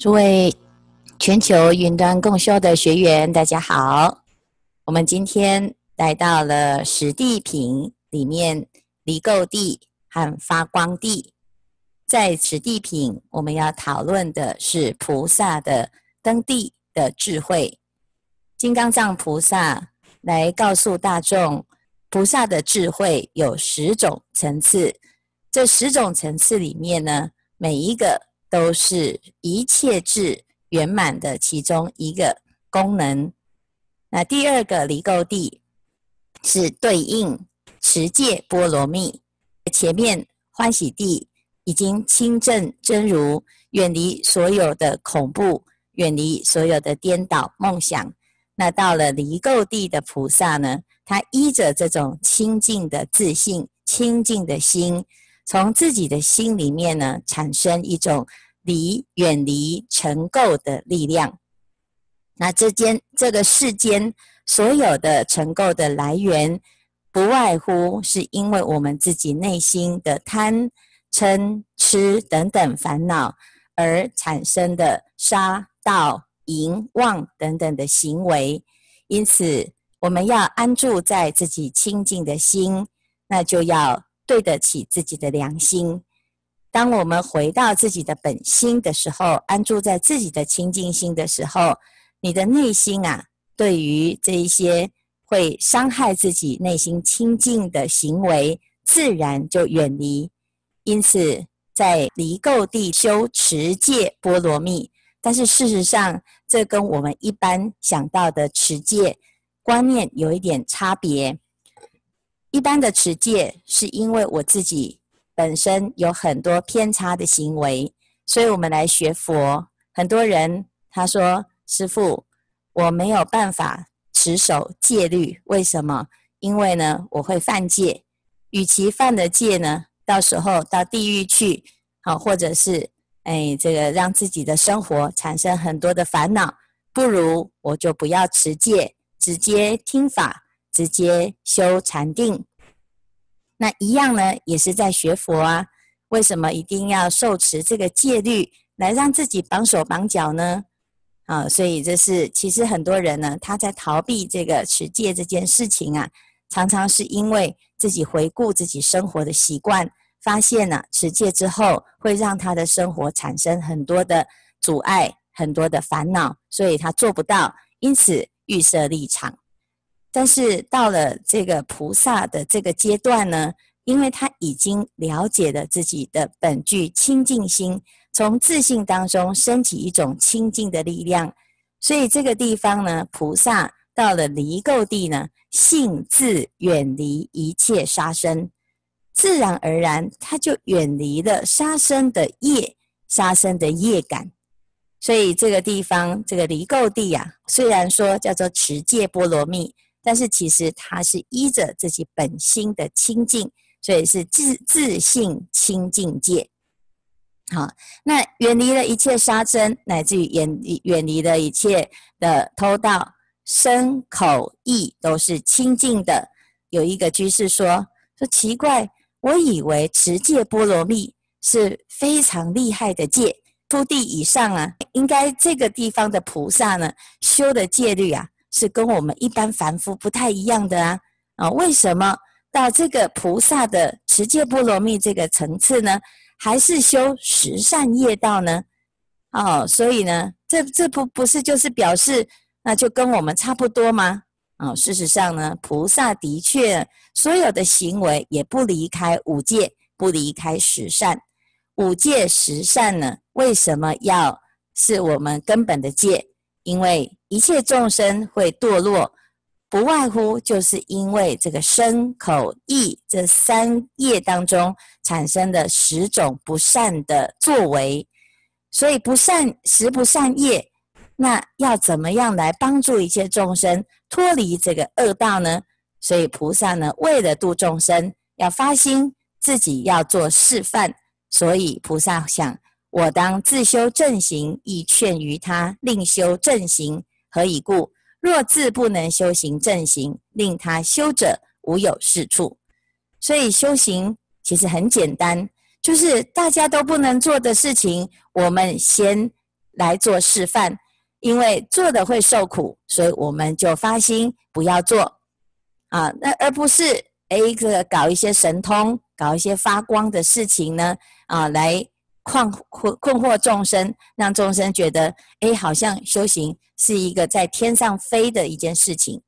诸位全球云端共修的学员，大家好。我们今天来到了十地品里面，离垢地和发光地。在十地品，我们要讨论的是菩萨的登地的智慧。金刚藏菩萨来告诉大众，菩萨的智慧有十种层次。这十种层次里面呢，每一个。都是一切智圆满的其中一个功能。那第二个离垢地是对应持戒波罗蜜。前面欢喜地已经清正真如，远离所有的恐怖，远离所有的颠倒梦想。那到了离垢地的菩萨呢，他依着这种清净的自信、清净的心。从自己的心里面呢，产生一种离远离尘垢的力量。那这间这个世间所有的尘垢的来源，不外乎是因为我们自己内心的贪、嗔、痴等等烦恼而产生的杀、盗、淫、妄等等的行为。因此，我们要安住在自己清净的心，那就要。对得起自己的良心。当我们回到自己的本心的时候，安住在自己的清净心的时候，你的内心啊，对于这一些会伤害自己内心清净的行为，自然就远离。因此，在离垢地修持戒波罗蜜，但是事实上，这跟我们一般想到的持戒观念有一点差别。一般的持戒是因为我自己本身有很多偏差的行为，所以我们来学佛。很多人他说：“师父，我没有办法持守戒律，为什么？因为呢，我会犯戒。与其犯了戒呢，到时候到地狱去，好，或者是哎，这个让自己的生活产生很多的烦恼，不如我就不要持戒，直接听法。”直接修禅定，那一样呢，也是在学佛啊。为什么一定要受持这个戒律来让自己绑手绑脚呢？啊，所以这是其实很多人呢，他在逃避这个持戒这件事情啊，常常是因为自己回顾自己生活的习惯，发现呢、持戒之后会让他的生活产生很多的阻碍，很多的烦恼，所以他做不到，因此预设立场。但是到了这个菩萨的这个阶段呢，因为他已经了解了自己的本具清净心，从自信当中升起一种清净的力量，所以这个地方呢，菩萨到了离垢地呢，性自远离一切杀生，自然而然他就远离了杀生的业，杀生的业感。所以这个地方，这个离垢地啊，虽然说叫做持戒波罗蜜。但是其实它是依着自己本心的清净，所以是自自信清净戒。好，那远离了一切杀生，乃至于远远离了一切的偷盗，身口意都是清净的。有一个居士说：“说奇怪，我以为持戒波罗蜜是非常厉害的戒，初地以上啊，应该这个地方的菩萨呢，修的戒律啊。”是跟我们一般凡夫不太一样的啊啊！为什么到这个菩萨的持戒波罗蜜这个层次呢？还是修十善业道呢？哦，所以呢，这这不不是就是表示那就跟我们差不多吗？哦，事实上呢，菩萨的确所有的行为也不离开五戒，不离开十善。五戒十善呢，为什么要是我们根本的戒？因为一切众生会堕落，不外乎就是因为这个身口意这三业当中产生的十种不善的作为，所以不善十不善业，那要怎么样来帮助一切众生脱离这个恶道呢？所以菩萨呢，为了度众生，要发心自己要做示范，所以菩萨想。我当自修正行，亦劝于他另修正行。何以故？若自不能修行正行，令他修者无有是处。所以修行其实很简单，就是大家都不能做的事情，我们先来做示范，因为做的会受苦，所以我们就发心不要做啊。那而不是诶，一个搞一些神通，搞一些发光的事情呢啊，来困困困惑众生，让众生觉得诶，好像修行是一个在天上飞的一件事情。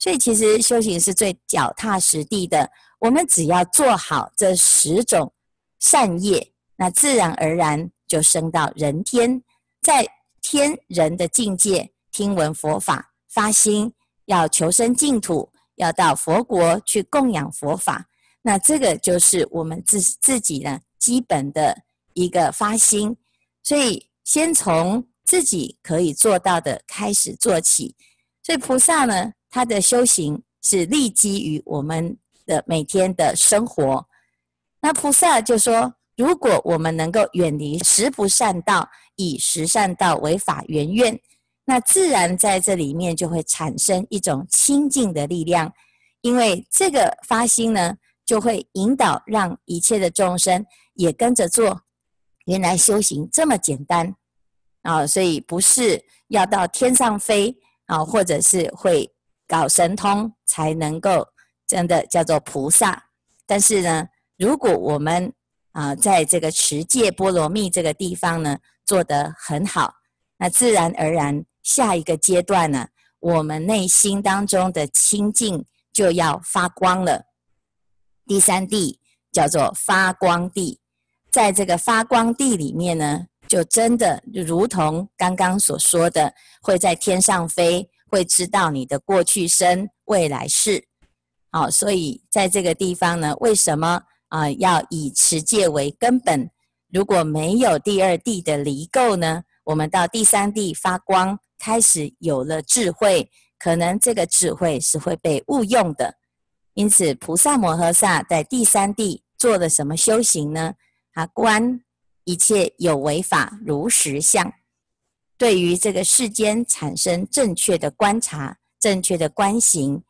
所以其实修行是最脚踏实地的。我们只要做好这十种善业，那自然而然就升到人天，在天人的境界听闻佛法，发心要求生净土，要到佛国去供养佛法。那这个就是我们自自己呢基本的一个发心。所以先从自己可以做到的开始做起。所以菩萨呢，他的修行是立基于我们。的每天的生活，那菩萨就说：如果我们能够远离十不善道，以十善道为法缘愿，那自然在这里面就会产生一种清净的力量。因为这个发心呢，就会引导让一切的众生也跟着做。原来修行这么简单啊！所以不是要到天上飞啊，或者是会搞神通才能够。真的叫做菩萨，但是呢，如果我们啊，在这个持戒波罗蜜这个地方呢，做得很好，那自然而然下一个阶段呢，我们内心当中的清净就要发光了。第三地叫做发光地，在这个发光地里面呢，就真的如同刚刚所说的，会在天上飞，会知道你的过去生、未来世。好，所以在这个地方呢，为什么啊、要以持戒为根本？如果没有第二地的离垢呢，我们到第三地发光，开始有了智慧，可能这个智慧是会被误用的。因此，菩萨摩诃萨在第三地做了什么修行呢？啊观一切有为法如实相，对于这个世间产生正确的观察，正确的观行。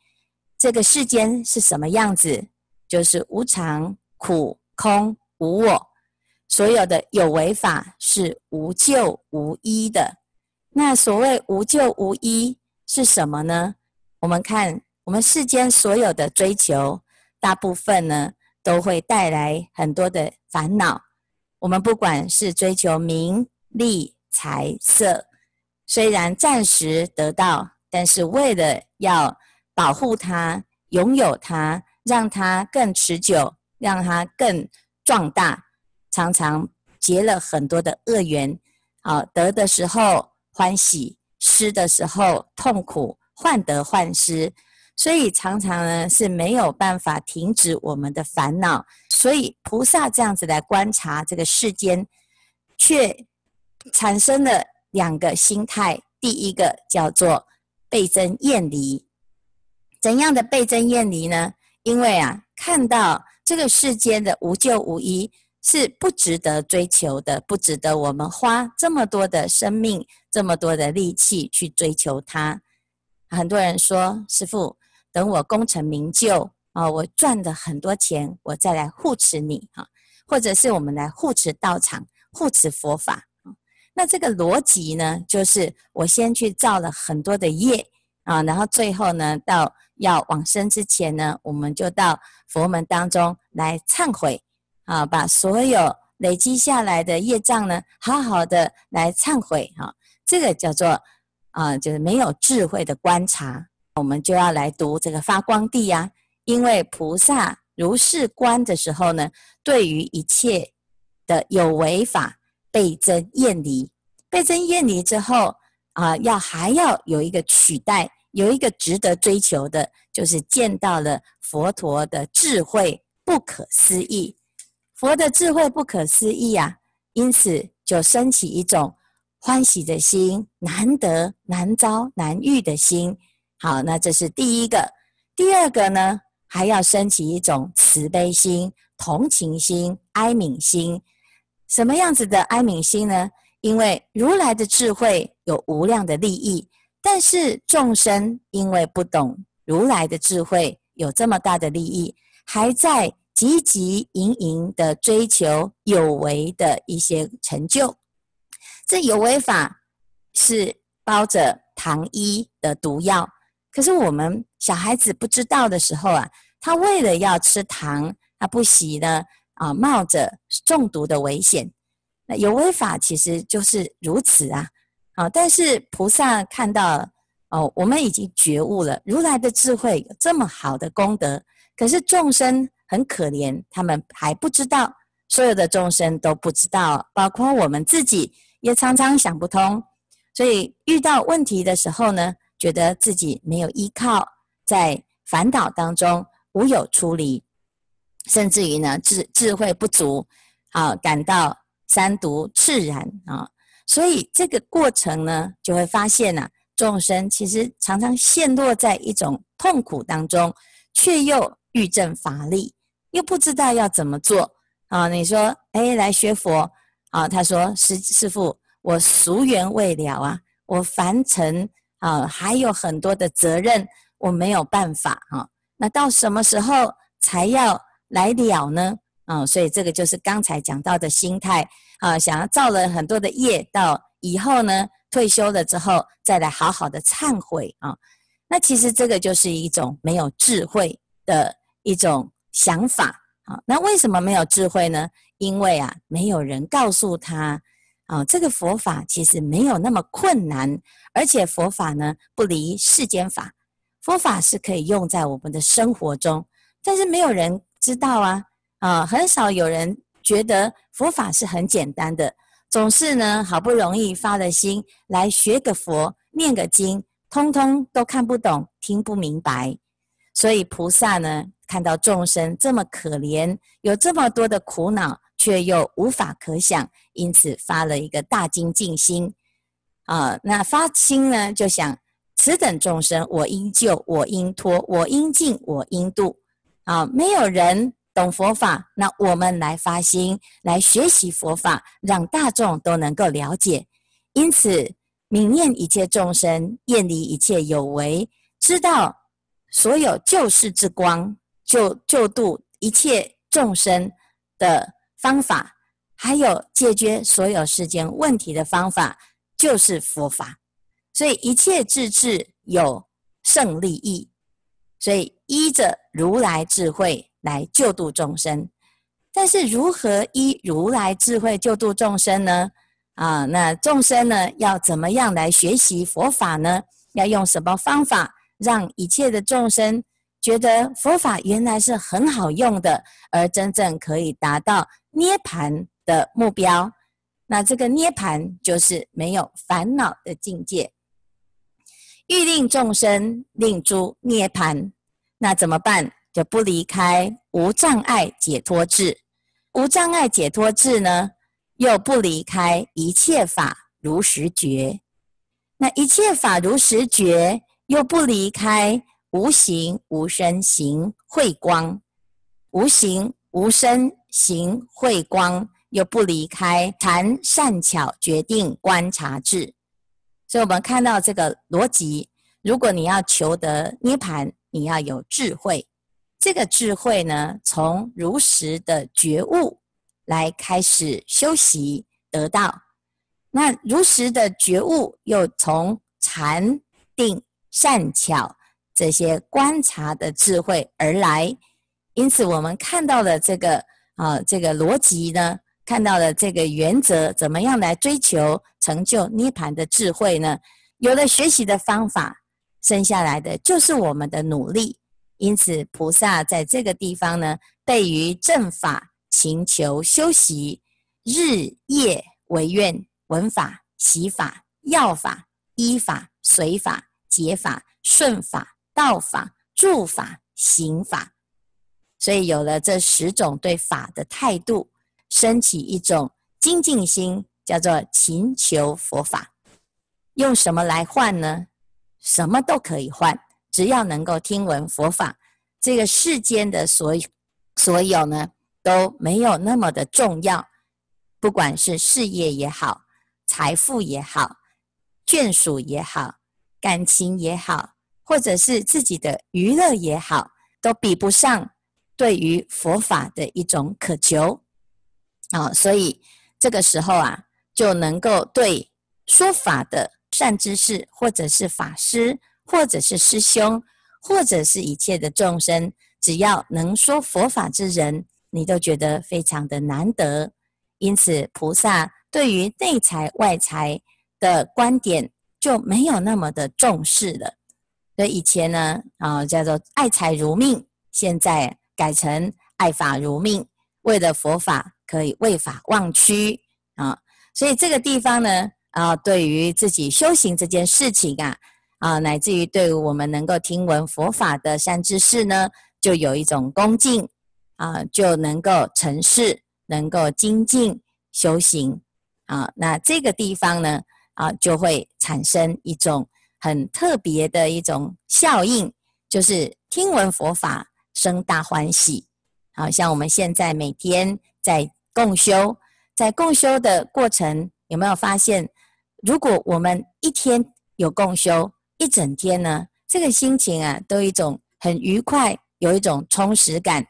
这个世间是什么样子？就是无常、苦、空、无我，所有的有为法是无救无依的。那所谓无救无依是什么呢？我们看，我们世间所有的追求，大部分呢都会带来很多的烦恼。我们不管是追求名利财色，虽然暂时得到，但是为了要保护它，拥有它，让它更持久，让它更壮大。常常结了很多的恶缘，啊，得的时候欢喜，失的时候痛苦，患得患失，所以常常呢是没有办法停止我们的烦恼。所以菩萨这样子来观察这个世间，却产生了两个心态。第一个叫做倍增厌离。怎样的倍增厌离呢？因为啊，看到这个世间的无救无依是不值得追求的，不值得我们花这么多的生命、这么多的力气去追求它。很多人说：“师父，等我功成名就啊，我赚了很多钱，我再来护持你哈，或者是我们来护持道场、护持佛法。”那这个逻辑呢，就是我先去造了很多的业啊，然后最后呢，到要往生之前呢，我们就到佛门当中来忏悔啊，把所有累积下来的业障呢，好好的来忏悔哈。这个叫做啊，就是没有智慧的观察。我们就要来读这个发光地呀，因为菩萨如是观的时候呢，对于一切的有为法倍增厌离，倍增厌离之后啊，要还要有一个取代。有一个值得追求的，就是见到了佛陀的智慧不可思议，佛的智慧不可思议啊，因此就升起一种欢喜的心，难得难遭难遇的心。好，那这是第一个。第二个呢，还要升起一种慈悲心、同情心、哀悯心。什么样子的哀悯心呢？因为如来的智慧有无量的利益。但是众生因为不懂如来的智慧有这么大的利益，还在汲汲营营的追求有为的一些成就，这有为法是包着糖衣的毒药，可是我们小孩子不知道的时候啊，他为了要吃糖，他不惜呢啊，冒着中毒的危险。那有为法其实就是如此啊，啊！但是菩萨看到哦，我们已经觉悟了，如来的智慧有这么好的功德，可是众生很可怜，他们还不知道，所有的众生都不知道，包括我们自己也常常想不通，所以遇到问题的时候呢，觉得自己没有依靠，在烦恼当中无有出离，甚至于呢智智慧不足，啊，感到三毒炽然啊，所以这个过程呢，就会发现呐、啊，众生其实常常陷落在一种痛苦当中，却又欲证法力，又不知道要怎么做啊。你说，哎，来学佛啊？他说，师师父，我俗缘未了啊，我凡尘啊，还有很多的责任。我没有办法啊，那到什么时候才要来了呢？啊，所以这个就是刚才讲到的心态啊，想要造了很多的业，到以后呢，退休了之后再来好好的忏悔啊。那其实这个就是一种没有智慧的一种想法啊。那为什么没有智慧呢？因为啊，没有人告诉他啊，这个佛法其实没有那么困难，而且佛法呢不离世间法。佛法是可以用在我们的生活中，但是没有人知道啊啊，很少有人觉得佛法是很简单的，总是呢好不容易发了心来学个佛、念个经，通通都看不懂、听不明白。所以菩萨呢看到众生这么可怜，有这么多的苦恼，却又无法可想，因此发了一个大精进心啊。那发心呢就想。此等众生，我应救，我应脱，我应尽，我应度。啊，没有人懂佛法，那我们来发心，来学习佛法，让大众都能够了解。因此，泯念一切众生，厌离一切有为，知道所有救世之光，救救度一切众生的方法，还有解决所有世间问题的方法，就是佛法。所以一切智智有胜利益，所以依着如来智慧来救度众生。但是如何依如来智慧救度众生呢？啊，那众生呢要怎么样来学习佛法呢？要用什么方法让一切的众生觉得佛法原来是很好用的，而真正可以达到涅槃的目标？那这个涅槃就是没有烦恼的境界。欲令众生令诸涅槃，那怎么办？就不离开无障碍解脱智。无障碍解脱智呢，又不离开一切法如实觉。那一切法如实觉，又不离开无形无身行慧光。无形无身行慧光，又不离开禅善巧决定观察智。所以，我们看到这个逻辑，如果你要求得涅槃，你要有智慧。这个智慧呢，从如实的觉悟来开始修习得到。那如实的觉悟，又从禅定善巧这些观察的智慧而来。因此，我们看到了这个啊，这个逻辑呢。看到了这个原则，怎么样来追求成就涅槃的智慧呢？有了学习的方法，剩下来的就是我们的努力。因此，菩萨在这个地方呢，对于正法，勤求修习，日夜为愿闻法、习法、要法、依法、随法、解法、顺法、道法、住法、行法。所以，有了这十种对法的态度。升起一种精进心，叫做勤求佛法。用什么来换呢？什么都可以换，只要能够听闻佛法，这个世间的所有所有呢，都没有那么的重要。不管是事业也好，财富也好，眷属也好，感情也好，或者是自己的娱乐也好，都比不上对于佛法的一种渴求。啊、所以这个时候啊，就能够对说法的善知识，或者是法师，或者是师兄，或者是一切的众生，只要能说佛法之人，你都觉得非常的难得。因此，菩萨对于内财外财的观点就没有那么的重视了。所以以前呢，啊，叫做爱财如命，现在改成爱法如命。为了佛法，可以为法忘躯啊。所以这个地方呢，啊，对于自己修行这件事情啊，啊，乃至于对于我们能够听闻佛法的善知识呢，就有一种恭敬啊，就能够成事，能够精进修行啊。那这个地方呢，啊，就会产生一种很特别的一种效应，就是听闻佛法生大欢喜。好像我们现在每天在共修。在共修的过程，有没有发现，如果我们一天有共修一整天呢，这个心情啊，都一种很愉快，有一种充实感，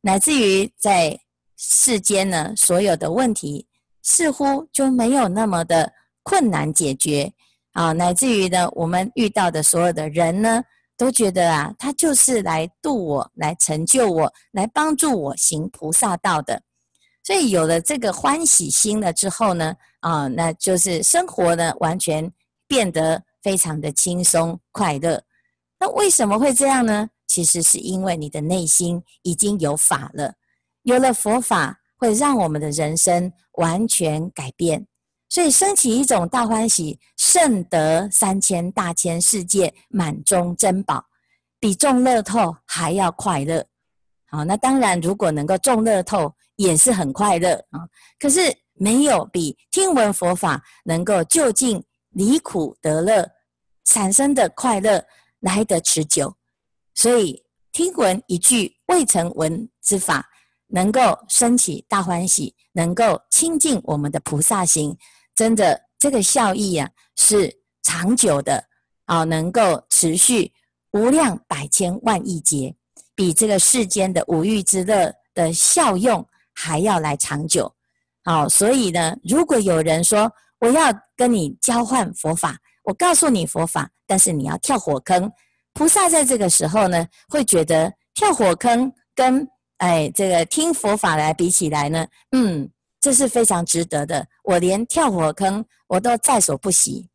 乃至于在世间呢，所有的问题似乎就没有那么的困难解决啊，乃至于呢，我们遇到的所有的人呢，都觉得啊，他就是来度我，来成就我，来帮助我行菩萨道的。所以有了这个欢喜心了之后呢，啊，那就是生活呢完全变得非常的轻松快乐。那为什么会这样呢？其实是因为你的内心已经有法了，有了佛法会让我们的人生完全改变。所以升起一种大欢喜，胜得三千大千世界满中珍宝，比中乐透还要快乐。好，那当然如果能够中乐透。也是很快乐啊，可是没有比听闻佛法能够就近离苦得乐产生的快乐来得持久。所以听闻一句未曾闻之法，能够升起大欢喜，能够亲近我们的菩萨行，真的这个效益啊是长久的啊，能够持续无量百千万亿劫，比这个世间的五欲之乐的效用。还要来长久，好，所以呢，如果有人说我要跟你交换佛法，我告诉你佛法，但是你要跳火坑，菩萨在这个时候呢，会觉得跳火坑跟哎这个听佛法来比起来呢，嗯，这是非常值得的。我连跳火坑我都在所不惜。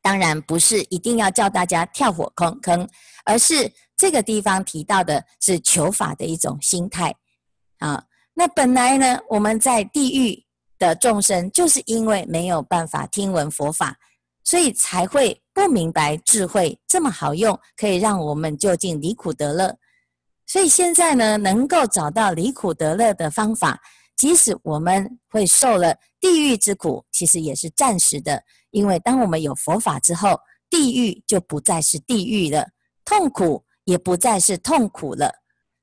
当然不是一定要叫大家跳火坑坑，而是这个地方提到的是求法的一种心态啊。那本来呢，我们在地狱的众生，就是因为没有办法听闻佛法，所以才会不明白智慧这么好用，可以让我们就近离苦得乐。所以现在呢，能够找到离苦得乐的方法，即使我们会受了地狱之苦，其实也是暂时的，因为当我们有佛法之后，地狱就不再是地狱了，痛苦也不再是痛苦了。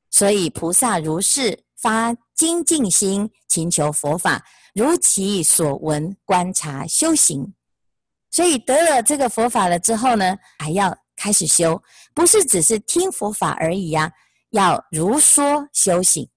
所以菩萨如是。发精进心，勤求佛法，如其所闻观察修行。所以得了这个佛法了之后呢，还要开始修，不是只是听佛法而已呀、啊，要如说修行。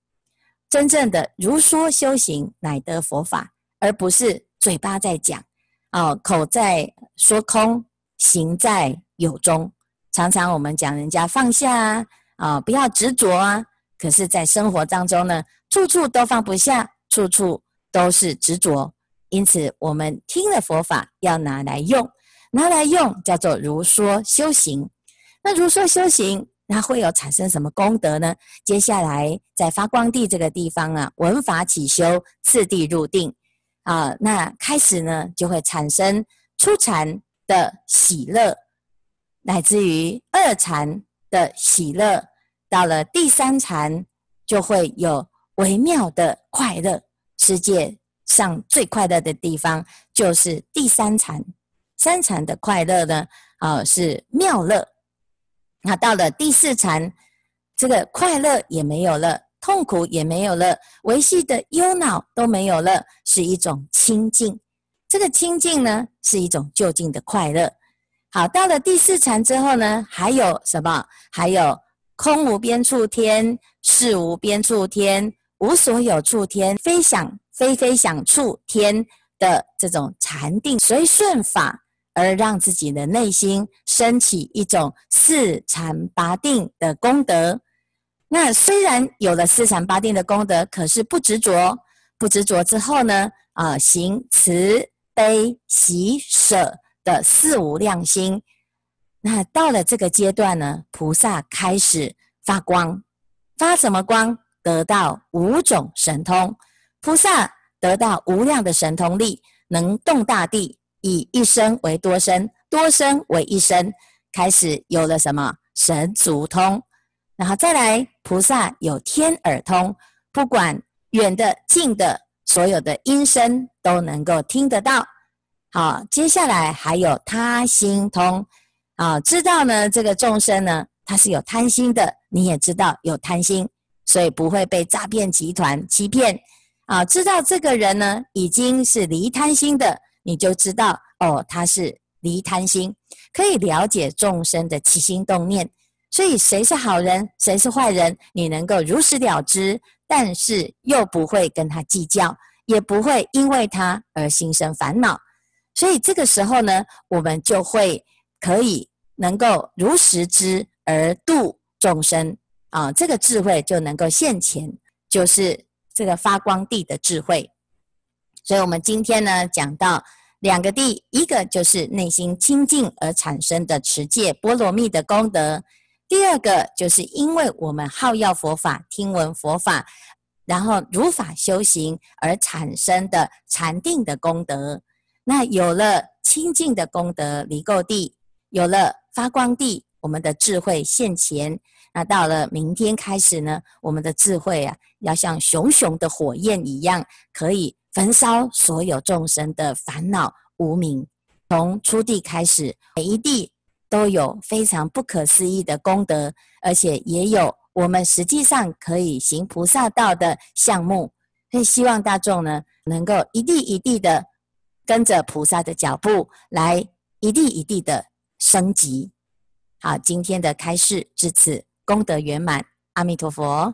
真正的如说修行，乃得佛法，而不是嘴巴在讲，哦，口在说空，行在有中。常常我们讲人家放下啊，啊、不要执着啊。可是，在生活当中呢，处处都放不下，处处都是执着。因此，我们听了佛法要拿来用，拿来用叫做如说修行。那如说修行，那会有产生什么功德呢？接下来在发光地这个地方啊，闻法起修，次第入定啊，那开始呢就会产生初禅的喜乐，乃至于二禅的喜乐。到了第三禅，就会有微妙的快乐。世界上最快乐的地方就是第三禅。三禅的快乐呢，啊、是妙乐。那到了第四禅，这个快乐也没有了，痛苦也没有了，维系的忧恼都没有了，是一种清净。这个清净呢，是一种究竟的快乐。好，到了第四禅之后呢，还有什么？还有。空无边处天，识无边处天，无所有处天，非想非非想处天的这种禅定随顺法，而让自己的内心升起一种四禅八定的功德。那虽然有了四禅八定的功德，可是不执着，不执着之后呢，啊，行慈悲喜舍的四无量心。那到了这个阶段呢，菩萨开始发光，发什么光？得到五种神通。菩萨得到无量的神通力，能动大地，以一生为多生，多生为一生，开始有了什么神足通。然后再来，菩萨有天耳通，不管远的近的，所有的音声都能够听得到。好，接下来还有他心通。啊，知道呢，这个众生呢，他是有贪心的，你也知道有贪心，所以不会被诈骗集团欺骗。啊，知道这个人呢，已经是离贪心的，你就知道哦，他是离贪心，可以了解众生的起心动念。所以谁是好人，谁是坏人，你能够如实了知，但是又不会跟他计较，也不会因为他而心生烦恼。所以这个时候呢，我们就会可以。能够如实知而度众生啊，这个智慧就能够现前，就是这个发光地的智慧。所以，我们今天呢讲到两个地，一个就是内心清净而产生的持戒波罗蜜的功德；第二个就是因为我们好要佛法、听闻佛法，然后如法修行而产生的禅定的功德。那有了清净的功德，离垢地。有了发光地，我们的智慧现前。那到了明天开始呢，我们的智慧啊，要像熊熊的火焰一样，可以焚烧所有众生的烦恼无明。从初地开始，每一地都有非常不可思议的功德，而且也有我们实际上可以行菩萨道的项目。所以希望大众呢，能够一地一地的跟着菩萨的脚步来，一地一地的。升级，好，今天的开示至此功德圆满，阿弥陀佛。